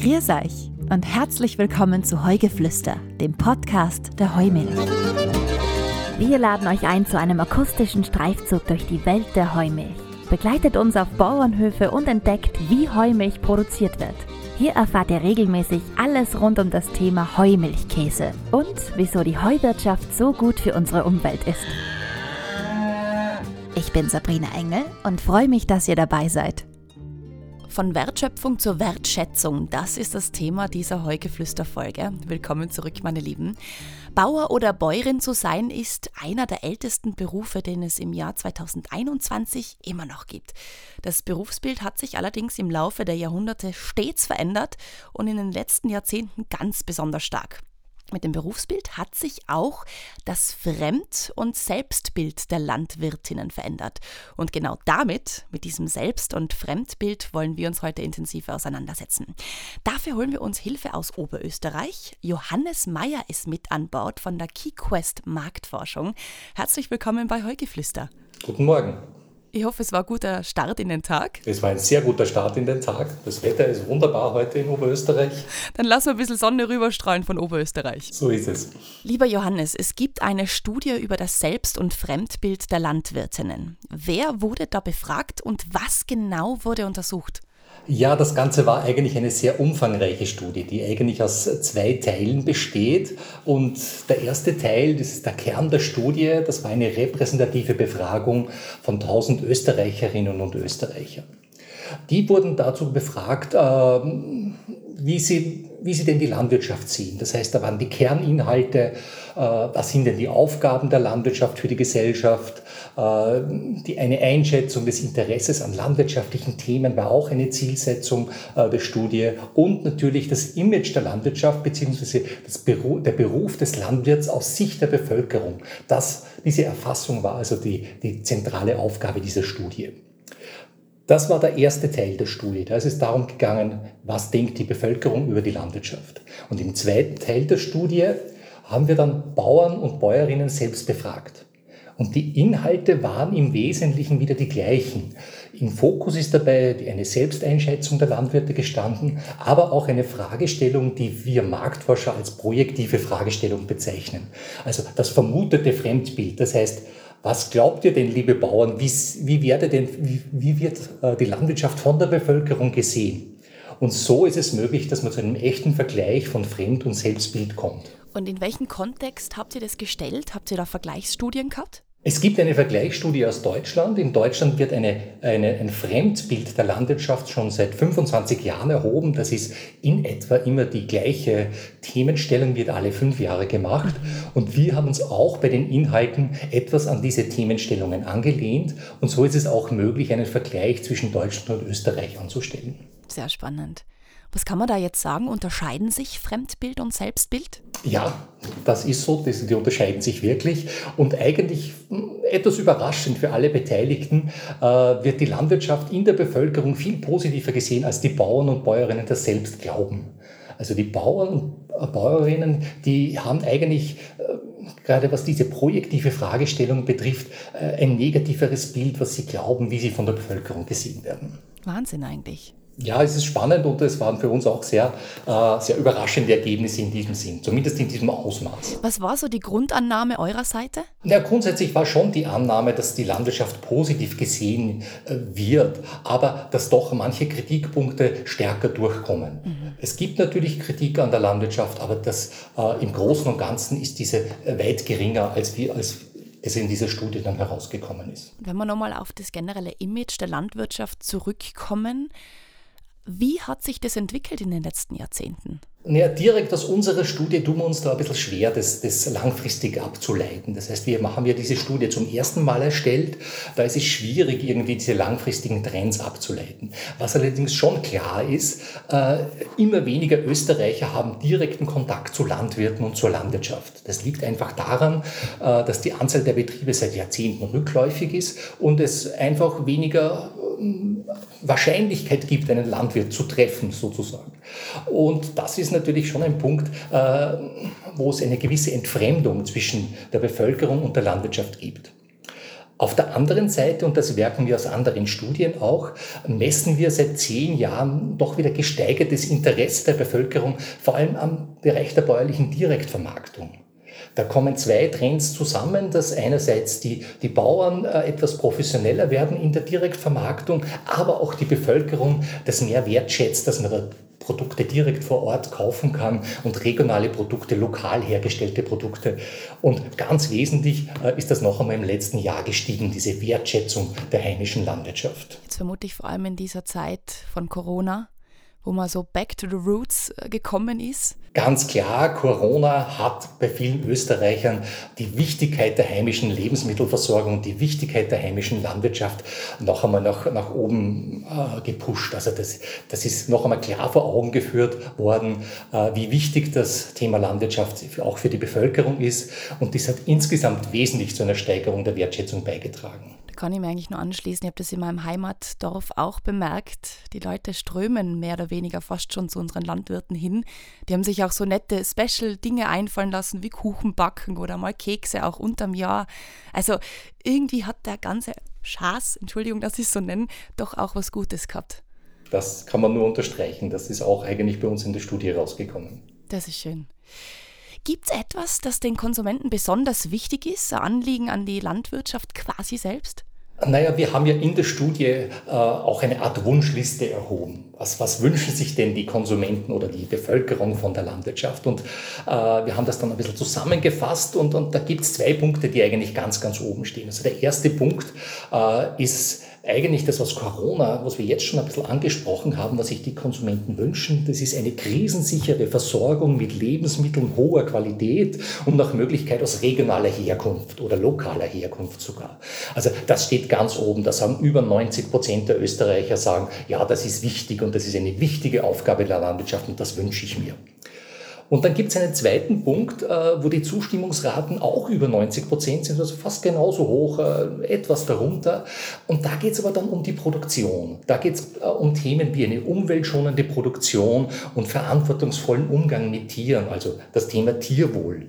Grüß euch und herzlich willkommen zu Heugeflüster, dem Podcast der Heumilch. Wir laden euch ein zu einem akustischen Streifzug durch die Welt der Heumilch. Begleitet uns auf Bauernhöfe und entdeckt, wie Heumilch produziert wird. Hier erfahrt ihr regelmäßig alles rund um das Thema Heumilchkäse und wieso die Heuwirtschaft so gut für unsere Umwelt ist. Ich bin Sabrina Engel und freue mich, dass ihr dabei seid. Von Wertschöpfung zur Wertschätzung, das ist das Thema dieser Heugeflüster-Folge. Willkommen zurück, meine Lieben. Bauer oder Bäuerin zu sein, ist einer der ältesten Berufe, den es im Jahr 2021 immer noch gibt. Das Berufsbild hat sich allerdings im Laufe der Jahrhunderte stets verändert und in den letzten Jahrzehnten ganz besonders stark. Mit dem Berufsbild hat sich auch das Fremd- und Selbstbild der Landwirtinnen verändert. Und genau damit, mit diesem Selbst- und Fremdbild, wollen wir uns heute intensiv auseinandersetzen. Dafür holen wir uns Hilfe aus Oberösterreich. Johannes Meyer ist mit an Bord von der KeyQuest Marktforschung. Herzlich willkommen bei Heugeflüster. Guten Morgen. Ich hoffe, es war ein guter Start in den Tag. Es war ein sehr guter Start in den Tag. Das Wetter ist wunderbar heute in Oberösterreich. Dann lassen wir ein bisschen Sonne rüberstrahlen von Oberösterreich. So ist es. Lieber Johannes, es gibt eine Studie über das Selbst- und Fremdbild der Landwirtinnen. Wer wurde da befragt und was genau wurde untersucht? Ja, das Ganze war eigentlich eine sehr umfangreiche Studie, die eigentlich aus zwei Teilen besteht. Und der erste Teil, das ist der Kern der Studie, das war eine repräsentative Befragung von 1000 Österreicherinnen und Österreichern. Die wurden dazu befragt, ähm, wie sie, wie sie denn die Landwirtschaft sehen. Das heißt, da waren die Kerninhalte, äh, was sind denn die Aufgaben der Landwirtschaft für die Gesellschaft, äh, die, eine Einschätzung des Interesses an landwirtschaftlichen Themen war auch eine Zielsetzung äh, der Studie und natürlich das Image der Landwirtschaft bzw. Beruf, der Beruf des Landwirts aus Sicht der Bevölkerung. Das, diese Erfassung war also die, die zentrale Aufgabe dieser Studie. Das war der erste Teil der Studie. Da ist es darum gegangen, was denkt die Bevölkerung über die Landwirtschaft. Und im zweiten Teil der Studie haben wir dann Bauern und Bäuerinnen selbst befragt. Und die Inhalte waren im Wesentlichen wieder die gleichen. Im Fokus ist dabei eine Selbsteinschätzung der Landwirte gestanden, aber auch eine Fragestellung, die wir Marktforscher als projektive Fragestellung bezeichnen. Also das vermutete Fremdbild. Das heißt, was glaubt ihr denn, liebe Bauern, wie, wie, werde denn, wie, wie wird äh, die Landwirtschaft von der Bevölkerung gesehen? Und so ist es möglich, dass man zu einem echten Vergleich von Fremd- und Selbstbild kommt. Und in welchem Kontext habt ihr das gestellt? Habt ihr da Vergleichsstudien gehabt? Es gibt eine Vergleichsstudie aus Deutschland. In Deutschland wird eine, eine, ein Fremdbild der Landwirtschaft schon seit 25 Jahren erhoben. Das ist in etwa immer die gleiche Themenstellung, wird alle fünf Jahre gemacht. Und wir haben uns auch bei den Inhalten etwas an diese Themenstellungen angelehnt. Und so ist es auch möglich, einen Vergleich zwischen Deutschland und Österreich anzustellen. Sehr spannend. Was kann man da jetzt sagen? Unterscheiden sich Fremdbild und Selbstbild? Ja, das ist so, die unterscheiden sich wirklich. Und eigentlich hm, etwas überraschend für alle Beteiligten äh, wird die Landwirtschaft in der Bevölkerung viel positiver gesehen, als die Bauern und Bäuerinnen das selbst glauben. Also die Bauern und Bäuerinnen, die haben eigentlich äh, gerade was diese projektive Fragestellung betrifft, äh, ein negativeres Bild, was sie glauben, wie sie von der Bevölkerung gesehen werden. Wahnsinn eigentlich ja, es ist spannend und es waren für uns auch sehr, äh, sehr überraschende Ergebnisse in diesem Sinn, zumindest in diesem Ausmaß. Was war so die Grundannahme eurer Seite? Ja, grundsätzlich war schon die Annahme, dass die Landwirtschaft positiv gesehen äh, wird, aber dass doch manche Kritikpunkte stärker durchkommen. Mhm. Es gibt natürlich Kritik an der Landwirtschaft, aber das, äh, im Großen und Ganzen ist diese äh, weit geringer, als wir als es in dieser Studie dann herausgekommen ist. Wenn wir nochmal auf das generelle Image der Landwirtschaft zurückkommen, wie hat sich das entwickelt in den letzten Jahrzehnten? Ja, direkt aus unserer Studie tun wir uns da ein bisschen schwer, das, das langfristig abzuleiten. Das heißt, wir haben ja diese Studie zum ersten Mal erstellt. Da ist es schwierig, irgendwie diese langfristigen Trends abzuleiten. Was allerdings schon klar ist, äh, immer weniger Österreicher haben direkten Kontakt zu Landwirten und zur Landwirtschaft. Das liegt einfach daran, äh, dass die Anzahl der Betriebe seit Jahrzehnten rückläufig ist und es einfach weniger Wahrscheinlichkeit gibt, einen Landwirt zu treffen, sozusagen. Und das ist natürlich schon ein Punkt, äh, wo es eine gewisse Entfremdung zwischen der Bevölkerung und der Landwirtschaft gibt. Auf der anderen Seite, und das merken wir aus anderen Studien auch, messen wir seit zehn Jahren doch wieder gesteigertes Interesse der Bevölkerung, vor allem am Bereich der bäuerlichen Direktvermarktung. Da kommen zwei Trends zusammen, dass einerseits die, die Bauern äh, etwas professioneller werden in der Direktvermarktung, aber auch die Bevölkerung das mehr wertschätzt, dass man da Produkte direkt vor Ort kaufen kann und regionale Produkte, lokal hergestellte Produkte. Und ganz wesentlich äh, ist das noch einmal im letzten Jahr gestiegen, diese Wertschätzung der heimischen Landwirtschaft. Jetzt vermute ich vor allem in dieser Zeit von Corona, wo man so back to the roots äh, gekommen ist? Ganz klar, Corona hat bei vielen Österreichern die Wichtigkeit der heimischen Lebensmittelversorgung, die Wichtigkeit der heimischen Landwirtschaft noch einmal nach, nach oben äh, gepusht. Also das, das ist noch einmal klar vor Augen geführt worden, äh, wie wichtig das Thema Landwirtschaft auch für die Bevölkerung ist. Und das hat insgesamt wesentlich zu einer Steigerung der Wertschätzung beigetragen kann ich mir eigentlich nur anschließen. Ich habe das in meinem Heimatdorf auch bemerkt. Die Leute strömen mehr oder weniger fast schon zu unseren Landwirten hin. Die haben sich auch so nette Special-Dinge einfallen lassen, wie Kuchen backen oder mal Kekse auch unterm Jahr. Also irgendwie hat der ganze Schaß, Entschuldigung, dass ich es so nenne, doch auch was Gutes gehabt. Das kann man nur unterstreichen. Das ist auch eigentlich bei uns in der Studie rausgekommen. Das ist schön. Gibt es etwas, das den Konsumenten besonders wichtig ist, ein Anliegen an die Landwirtschaft quasi selbst? Naja, wir haben ja in der Studie äh, auch eine Art Wunschliste erhoben. Was, was wünschen sich denn die Konsumenten oder die Bevölkerung von der Landwirtschaft? Und äh, wir haben das dann ein bisschen zusammengefasst und, und da gibt es zwei Punkte, die eigentlich ganz, ganz oben stehen. Also der erste Punkt äh, ist eigentlich das, was Corona, was wir jetzt schon ein bisschen angesprochen haben, was sich die Konsumenten wünschen, das ist eine krisensichere Versorgung mit Lebensmitteln hoher Qualität und nach Möglichkeit aus regionaler Herkunft oder lokaler Herkunft sogar. Also das steht ganz oben. Da sagen über 90 Prozent der Österreicher sagen, ja, das ist wichtig und das ist eine wichtige Aufgabe der Landwirtschaft und das wünsche ich mir. Und dann gibt es einen zweiten Punkt, äh, wo die Zustimmungsraten auch über 90 Prozent sind, also fast genauso hoch, äh, etwas darunter. Und da geht es aber dann um die Produktion. Da geht es äh, um Themen wie eine umweltschonende Produktion und verantwortungsvollen Umgang mit Tieren. Also das Thema Tierwohl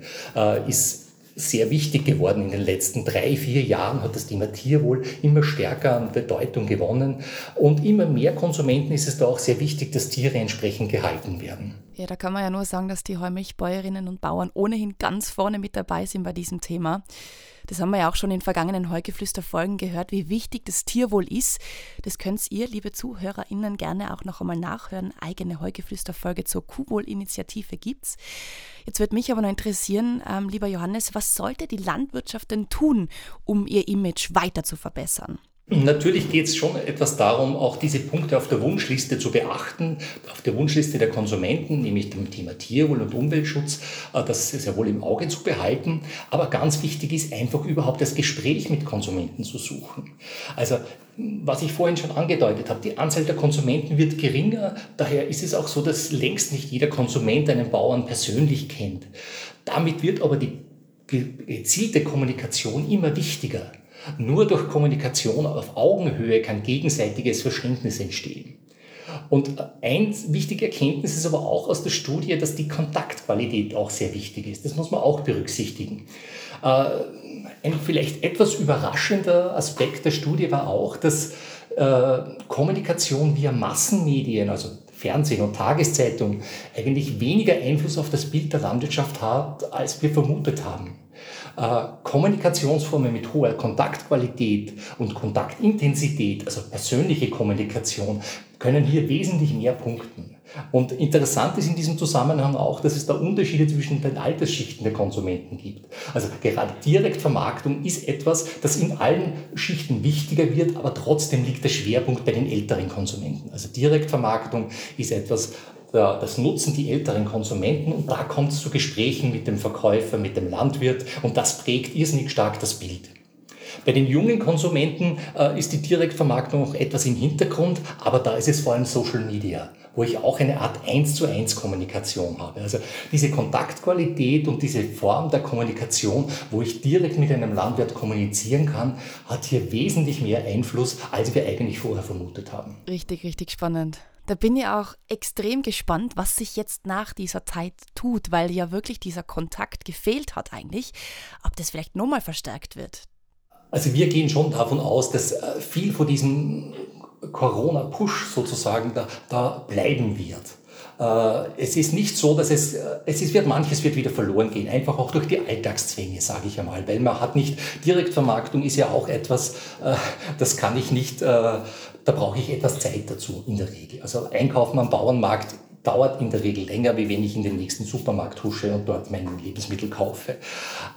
ist sehr wichtig geworden. In den letzten drei, vier Jahren hat das Thema Tierwohl immer stärker an Bedeutung gewonnen. Und immer mehr Konsumenten ist es da auch sehr wichtig, dass Tiere entsprechend gehalten werden. Ja, da kann man ja nur sagen, dass die Heumilchbäuerinnen und Bauern ohnehin ganz vorne mit dabei sind bei diesem Thema. Das haben wir ja auch schon in vergangenen Heugeflüster-Folgen gehört, wie wichtig das Tierwohl ist. Das könnt ihr, liebe ZuhörerInnen, gerne auch noch einmal nachhören. Eigene Heugeflüster-Folge zur Kuhwohl-Initiative gibt's. Jetzt würde mich aber noch interessieren, ähm, lieber Johannes, was sollte die Landwirtschaft denn tun, um ihr Image weiter zu verbessern? Natürlich geht es schon etwas darum, auch diese Punkte auf der Wunschliste zu beachten, auf der Wunschliste der Konsumenten, nämlich dem Thema Tierwohl und Umweltschutz, äh, das sehr wohl im Auge zu behalten. Aber ganz wichtig ist einfach überhaupt das Gespräch mit Konsumenten zu suchen. Also was ich vorhin schon angedeutet habe, die Anzahl der Konsumenten wird geringer. Daher ist es auch so, dass längst nicht jeder Konsument einen Bauern persönlich kennt. Damit wird aber die gezielte Kommunikation immer wichtiger. Nur durch Kommunikation auf Augenhöhe kann gegenseitiges Verständnis entstehen. Und eine wichtige Erkenntnis ist aber auch aus der Studie, dass die Kontaktqualität auch sehr wichtig ist. Das muss man auch berücksichtigen. Äh, ein vielleicht etwas überraschender Aspekt der Studie war auch, dass äh, Kommunikation via Massenmedien, also Fernsehen und Tageszeitung, eigentlich weniger Einfluss auf das Bild der Landwirtschaft hat, als wir vermutet haben. Äh, Kommunikationsformen mit hoher Kontaktqualität und Kontaktintensität, also persönliche Kommunikation, können hier wesentlich mehr punkten. Und interessant ist in diesem Zusammenhang auch, dass es da Unterschiede zwischen den Altersschichten der Konsumenten gibt. Also gerade Direktvermarktung ist etwas, das in allen Schichten wichtiger wird, aber trotzdem liegt der Schwerpunkt bei den älteren Konsumenten. Also Direktvermarktung ist etwas, das nutzen die älteren Konsumenten und da kommt es zu Gesprächen mit dem Verkäufer, mit dem Landwirt und das prägt irrsinnig stark das Bild. Bei den jungen Konsumenten äh, ist die Direktvermarktung noch etwas im Hintergrund, aber da ist es vor allem Social Media, wo ich auch eine Art 1 zu 1 Kommunikation habe. Also diese Kontaktqualität und diese Form der Kommunikation, wo ich direkt mit einem Landwirt kommunizieren kann, hat hier wesentlich mehr Einfluss, als wir eigentlich vorher vermutet haben. Richtig, richtig spannend. Da bin ich auch extrem gespannt, was sich jetzt nach dieser Zeit tut, weil ja wirklich dieser Kontakt gefehlt hat eigentlich. Ob das vielleicht nochmal verstärkt wird. Also wir gehen schon davon aus, dass äh, viel von diesem Corona-Push sozusagen da, da bleiben wird. Äh, es ist nicht so, dass es, äh, es ist, wird, manches wird wieder verloren gehen, einfach auch durch die Alltagszwänge, sage ich einmal, weil man hat nicht, Direktvermarktung ist ja auch etwas, das kann ich nicht, da brauche ich etwas Zeit dazu in der Regel. Also einkaufen am Bauernmarkt dauert in der Regel länger, wie wenn ich in den nächsten Supermarkt husche und dort mein Lebensmittel kaufe.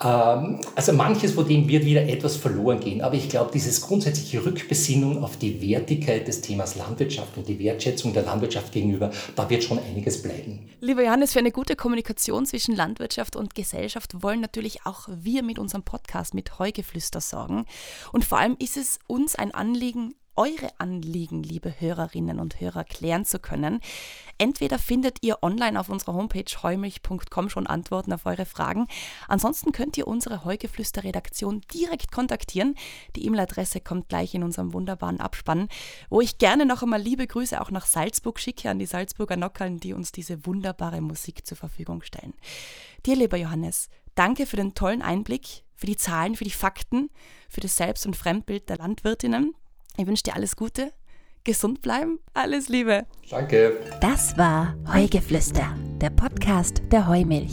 Ähm, also manches von dem wird wieder etwas verloren gehen, aber ich glaube, dieses grundsätzliche Rückbesinnung auf die Wertigkeit des Themas Landwirtschaft und die Wertschätzung der Landwirtschaft gegenüber, da wird schon einiges bleiben. Lieber Johannes, für eine gute Kommunikation zwischen Landwirtschaft und Gesellschaft wollen natürlich auch wir mit unserem Podcast mit Heugeflüster sorgen. Und vor allem ist es uns ein Anliegen, eure Anliegen, liebe Hörerinnen und Hörer, klären zu können. Entweder findet ihr online auf unserer Homepage heumilch.com schon Antworten auf eure Fragen. Ansonsten könnt ihr unsere Heugeflüster-Redaktion direkt kontaktieren. Die E-Mail-Adresse kommt gleich in unserem wunderbaren Abspann, wo ich gerne noch einmal liebe Grüße auch nach Salzburg schicke an die Salzburger Nockerln, die uns diese wunderbare Musik zur Verfügung stellen. Dir, lieber Johannes, danke für den tollen Einblick, für die Zahlen, für die Fakten, für das Selbst- und Fremdbild der Landwirtinnen. Ich wünsche dir alles Gute, gesund bleiben, alles Liebe. Danke. Das war Heugeflüster, der Podcast der Heumilch.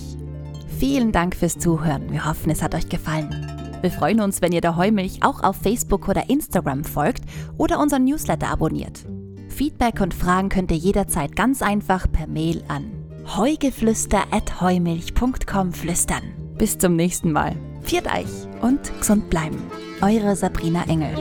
Vielen Dank fürs Zuhören. Wir hoffen, es hat euch gefallen. Wir freuen uns, wenn ihr der Heumilch auch auf Facebook oder Instagram folgt oder unseren Newsletter abonniert. Feedback und Fragen könnt ihr jederzeit ganz einfach per Mail an heugeflüster.heumilch.com flüstern. Bis zum nächsten Mal. Viert euch und gesund bleiben. Eure Sabrina Engel.